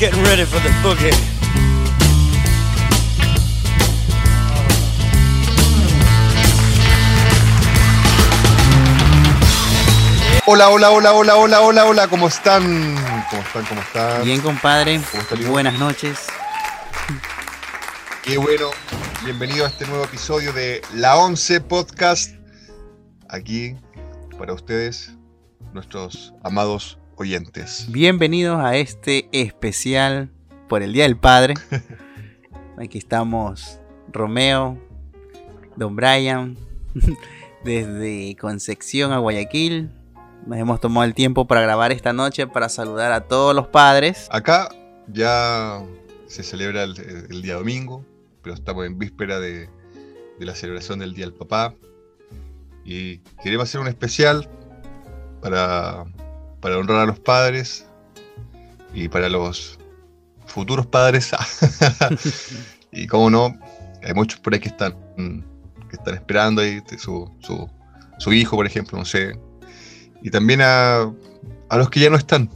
getting ready for the boogie. Hola, hola, hola, hola, hola, hola, hola, ¿cómo están? ¿Cómo están? ¿Cómo están? Bien, compadre. ¿Cómo está? Buenas noches. Qué bueno. Bienvenido a este nuevo episodio de La Once Podcast. Aquí para ustedes, nuestros amados oyentes. Bienvenidos a este especial por el Día del Padre. Aquí estamos Romeo, Don Brian, desde Concepción a Guayaquil. Nos hemos tomado el tiempo para grabar esta noche para saludar a todos los padres. Acá ya se celebra el, el día domingo, pero estamos en víspera de, de la celebración del Día del Papá. Y queremos hacer un especial para, para honrar a los padres y para los futuros padres. y como no, hay muchos por ahí que están, que están esperando ahí su, su, su hijo, por ejemplo, no sé. Y también a, a los que ya no están,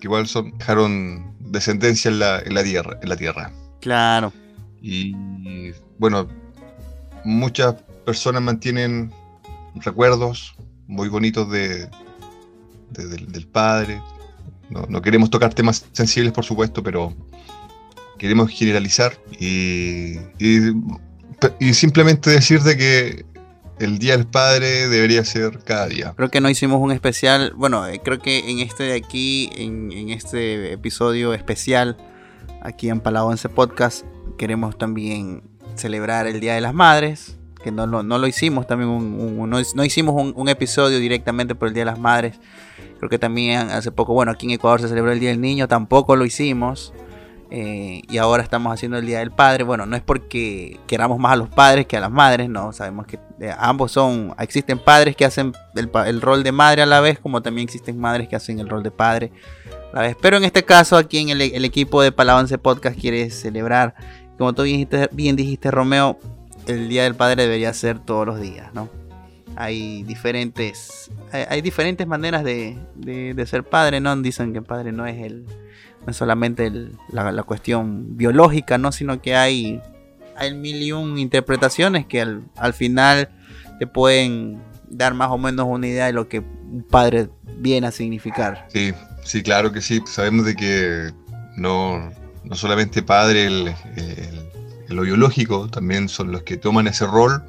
que igual son, dejaron descendencia en la, en la tierra. En la tierra. Claro. Y bueno, muchas personas mantienen recuerdos muy bonitos de, de- del, padre. No, no queremos tocar temas sensibles, por supuesto, pero queremos generalizar y, y, simplemente decir de que el Día del Padre debería ser cada día. Creo que no hicimos un especial. Bueno, eh, creo que en este de aquí, en, en este episodio especial, aquí en Palau 11 Podcast, queremos también celebrar el Día de las Madres. Que no lo, no lo hicimos también, no, no hicimos un, episodio directamente por el Día de las Madres. Creo que también hace poco, bueno, aquí en Ecuador se celebró el Día del Niño, tampoco lo hicimos. Eh, y ahora estamos haciendo el Día del Padre. Bueno, no es porque queramos más a los padres que a las madres, no. Sabemos que eh, ambos son. Existen padres que hacen el, el rol de madre a la vez, como también existen madres que hacen el rol de padre a la vez. Pero en este caso, aquí en el, equipo de Palavance Podcast quiere celebrar. Como tú bien dijiste, Romeo, el Día del Padre debería ser todos los días, ¿no? Hay diferentes, hay, diferentes maneras de, ser padre, ¿no? Dicen que padre no es el, no es solamente el- la, cuestión biológica, ¿no? Sino que hay, hay mil y un interpretaciones que al, al final te pueden dar más o menos una idea de lo que un padre viene a significar. Sí, sí, claro que sí. Sabemos de que no, no solamente padre, el, el- el lo biológico, también son los que toman ese rol,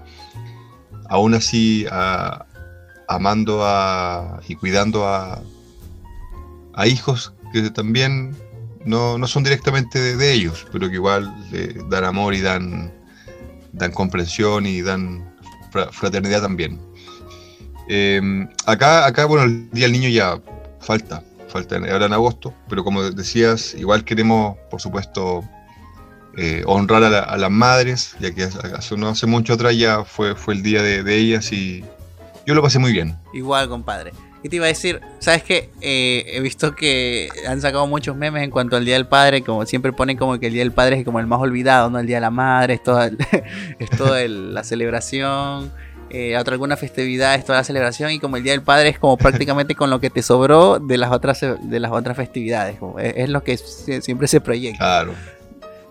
aún así amando a, y cuidando a, hijos que también no, no son directamente de, ellos, pero que igual le dan amor y dan, dan comprensión y dan fra- fraternidad también. Eh, acá, acá, bueno, el Día del Niño ya falta, falta en- ahora en agosto, pero como decías, igual queremos, por supuesto, eh, honrar a, la- a las madres, ya que hace, no hace mucho atrás ya fue, fue el día de, de ellas y yo lo pasé muy bien. Igual, compadre. ¿Qué te iba a decir? ¿Sabes qué? Eh, he visto que han sacado muchos memes en cuanto al Día del Padre, como siempre ponen como que el Día del Padre es como el más olvidado, ¿no? El Día de la Madre, es toda, el- es toda el- la celebración, eh, otra alguna festividad es toda la celebración y como el Día del Padre es como prácticamente con lo que te sobró de las otras, de las otras festividades, como es, es lo que sie- siempre se proyecta. Claro,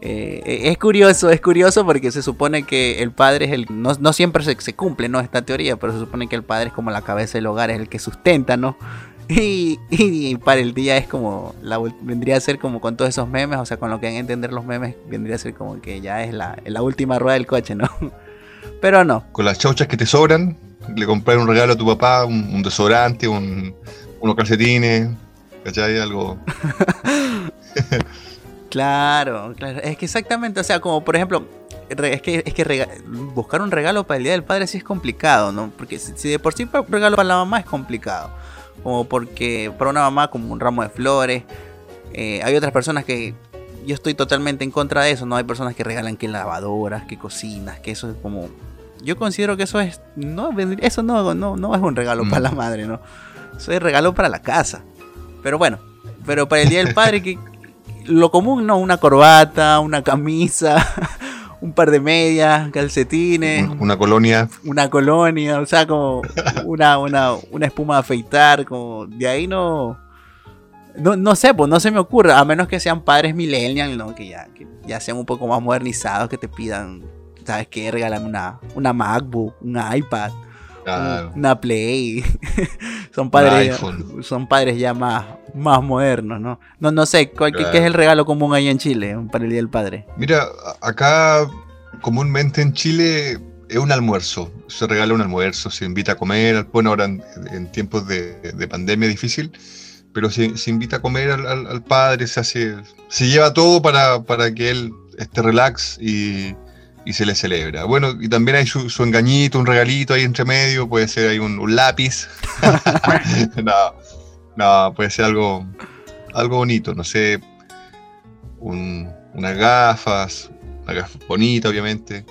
Eh, es curioso, es curioso porque se supone que el padre es el. No, no siempre se, se cumple, ¿no? Esta teoría, pero se supone que el padre es como la cabeza del hogar, es el que sustenta, ¿no? Y, y para el día es como. La, vendría a ser como con todos esos memes, o sea, con lo que han de entender los memes, vendría a ser como que ya es la, la última rueda del coche, ¿no? Pero no. con las chauchas que te sobran, le comprar un regalo a tu papá, un, un desodorante, un, unos calcetines, ¿cachai? Algo. Claro, claro. Es que exactamente, o sea, como por ejemplo, es que, es que rega- buscar un regalo para el Día del Padre sí es complicado, ¿no? Porque si, si de por sí un regalo para la mamá es complicado. Como porque para una mamá como un ramo de flores. eh, hay otras personas que yo estoy totalmente en contra de eso, ¿no? Hay personas que regalan que lavadoras, que cocinas, que eso es como... Yo considero que eso es... No, eso no, no, no es un regalo Mm. para la madre, ¿no? Eso es regalo para la casa. Pero bueno, pero para el Día del Padre, que lo común, ¿no? Una corbata, una camisa, un par de medias, calcetines, un- Una colonia. una colonia, o sea, como una, una, una espuma de afeitar, como de ahí no... No, no sé, pues no se me ocurre, a menos que sean padres millennials, ¿no? Que ya, que ya sean un poco más modernizados, que te pidan, ¿sabes qué? Regálame una, una MacBook, un iPad, Claro. una Play. son padres, son padres ya más, más modernos, ¿no? No, no sé, ¿cuál, qué- es el regalo común ahí en Chile para el Día del Padre? Mira, acá comúnmente en Chile es un almuerzo. Se regala un almuerzo, se invita a comer. Bueno, ahora en, en tiempos de, de pandemia difícil, pero se, se invita a comer al, al- al padre, se hace, se lleva todo para, para que él esté relax y, y se le celebra. Bueno, y también hay su, su engañito, un regalito ahí entre medio, puede ser ahí un, un lápiz. no, no, puede ser algo, algo bonito, no sé, un- unas gafas, una gafa bonita, obviamente.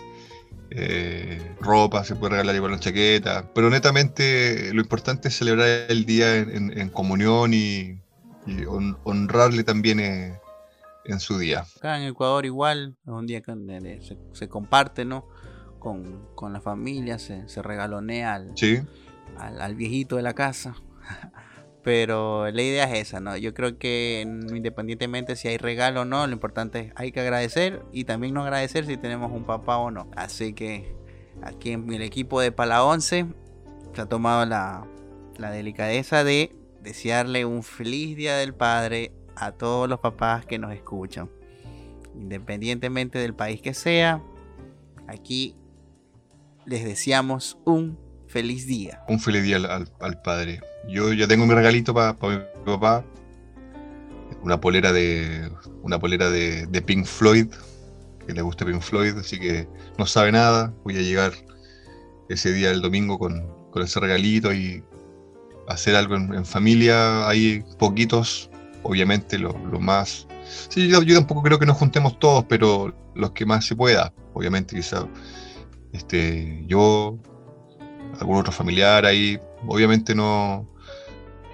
eh, ropa, se puede regalar igual una chaqueta. Pero netamente lo importante es celebrar el día en, en- en comunión y, y hon- honrarle también eh, en su día. Acá en Ecuador igual, es un día que se, se comparte, ¿no? Con, con la familia, se, se regalonea al, ¿Sí? al, al viejito de la casa. Pero la idea es esa, ¿no? Yo creo que independientemente si hay regalo o no, lo importante es hay que agradecer y también no agradecer si tenemos un papá o no. Así que aquí en el equipo de Pala 11 se ha tomado la, la delicadeza de desearle un feliz día del padre a todos los papás que nos escuchan. Independientemente del país que sea, aquí les deseamos un feliz día. Un feliz día al, al- padre. Yo ya tengo mi regalito para mi papá. Una polera de. Una polera de, de Pink Floyd. Que le gusta Pink Floyd, así que no sabe nada. Voy a llegar ese día el domingo con, con ese regalito y hacer algo en, en familia. Hay poquitos, obviamente, lo, lo más. Sí, yo, yo tampoco creo que nos juntemos todos, pero los que más se pueda. Obviamente, quizá este, yo, algún otro familiar ahí. Obviamente no,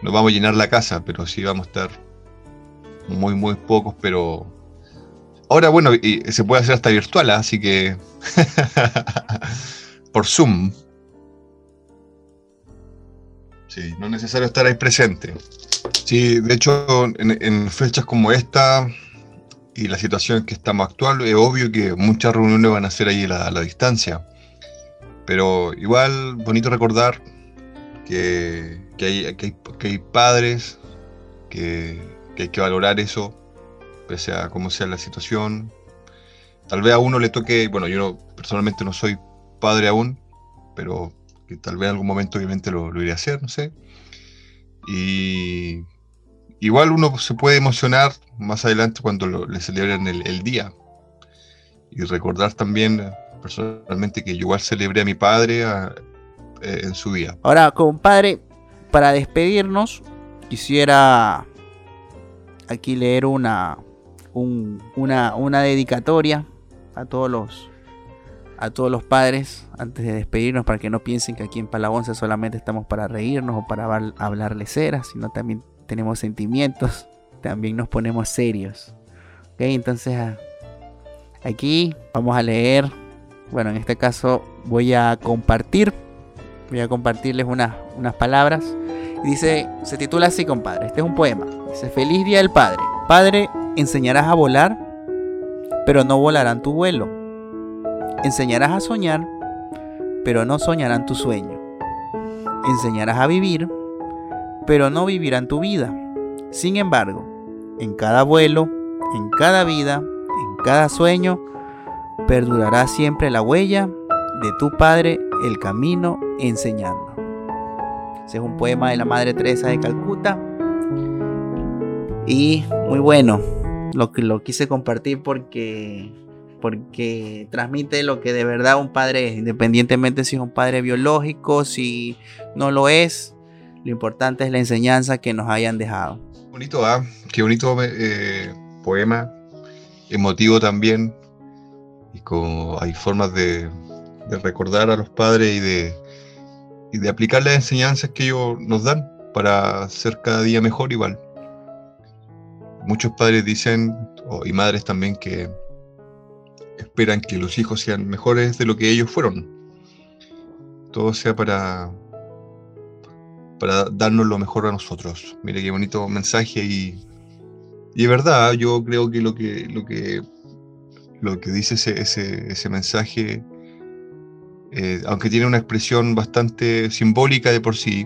no vamos a llenar la casa, pero sí vamos a estar muy, muy pocos, pero... Ahora, bueno, y se puede hacer hasta virtual, ¿ah? así que... Por Zoom. Sí, no es necesario estar ahí presente. Sí, de hecho, en, en fechas como esta y la situación que estamos actual, es obvio que muchas reuniones van a ser ahí a la, a la distancia. Pero igual, bonito recordar que, que hay, que, hay, que hay padres, que, hay que valorar eso, pese a cómo sea la situación. Tal vez a uno le toque, bueno, yo personalmente no soy padre aún, pero que tal vez en algún momento obviamente lo, lo iré a hacer, no sé. Y igual uno se puede emocionar más adelante cuando lo- le celebren el, día. Y recordar también personalmente que yo igual celebré a mi padre eh, en su día. Ahora, compadre, para despedirnos, quisiera aquí leer una, un- una, una dedicatoria a todos los a todos los padres antes de despedirnos para que no piensen que aquí en Palabonce solamente estamos para reírnos o para hablar, hablar leceras, sino también tenemos sentimientos, también nos ponemos serios. Ok, entonces aquí vamos a leer, bueno, en este caso voy a compartir Voy a compartirles unas, unas palabras. Dice, se titula así, compadre. Este es un poema. Dice, feliz día del padre. Padre, enseñarás a volar, pero no volarán tu vuelo. Enseñarás a soñar, pero no soñarán tu sueño. Enseñarás a vivir, pero no vivirán tu vida. Sin embargo, en cada vuelo, en cada vida, en cada sueño, perdurará siempre la huella de tu padre el camino enseñando. Ese es un poema de la Madre Teresa de Calcuta. Y muy bueno. Lo lo quise compartir porque porque transmite lo que de verdad un padre es, independientemente si es un padre biológico, si no lo es, lo importante es la enseñanza que nos hayan dejado. Bonito, ¿ah? Qué bonito eh, poema, emotivo también. Y como hay formas de, recordar a los padres y de, aplicar las enseñanzas que ellos nos dan para ser cada día mejor igual. Muchos padres dicen, y madres también, que esperan que los hijos sean mejores de lo que ellos fueron. Todo sea para, para darnos lo mejor a nosotros. Mire qué bonito mensaje y, y es verdad, yo creo que lo que, lo que, lo que dice ese, ese, mensaje, eh, aunque tiene una expresión bastante simbólica de por sí,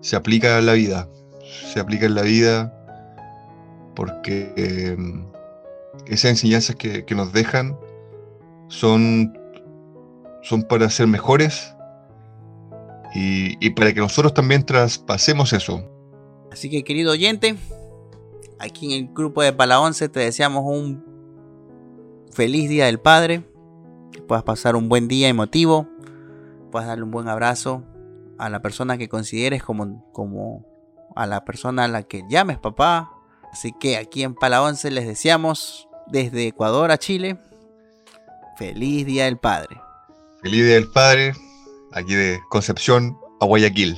se aplica en la vida. Se aplica en la vida porque eh, esas enseñanzas que, que, nos dejan son, son para ser mejores y, y para que nosotros también traspasemos eso. Así que querido oyente, aquí en el grupo de Pala 11 te deseamos un feliz Día del Padre, puedas pasar un buen día emotivo, puedas darle un buen abrazo a la persona que consideres como, como a la persona a la que llames papá. Así que aquí en Pala 11 les deseamos desde Ecuador a Chile, feliz Día del Padre. Feliz Día del Padre, aquí de Concepción a Guayaquil.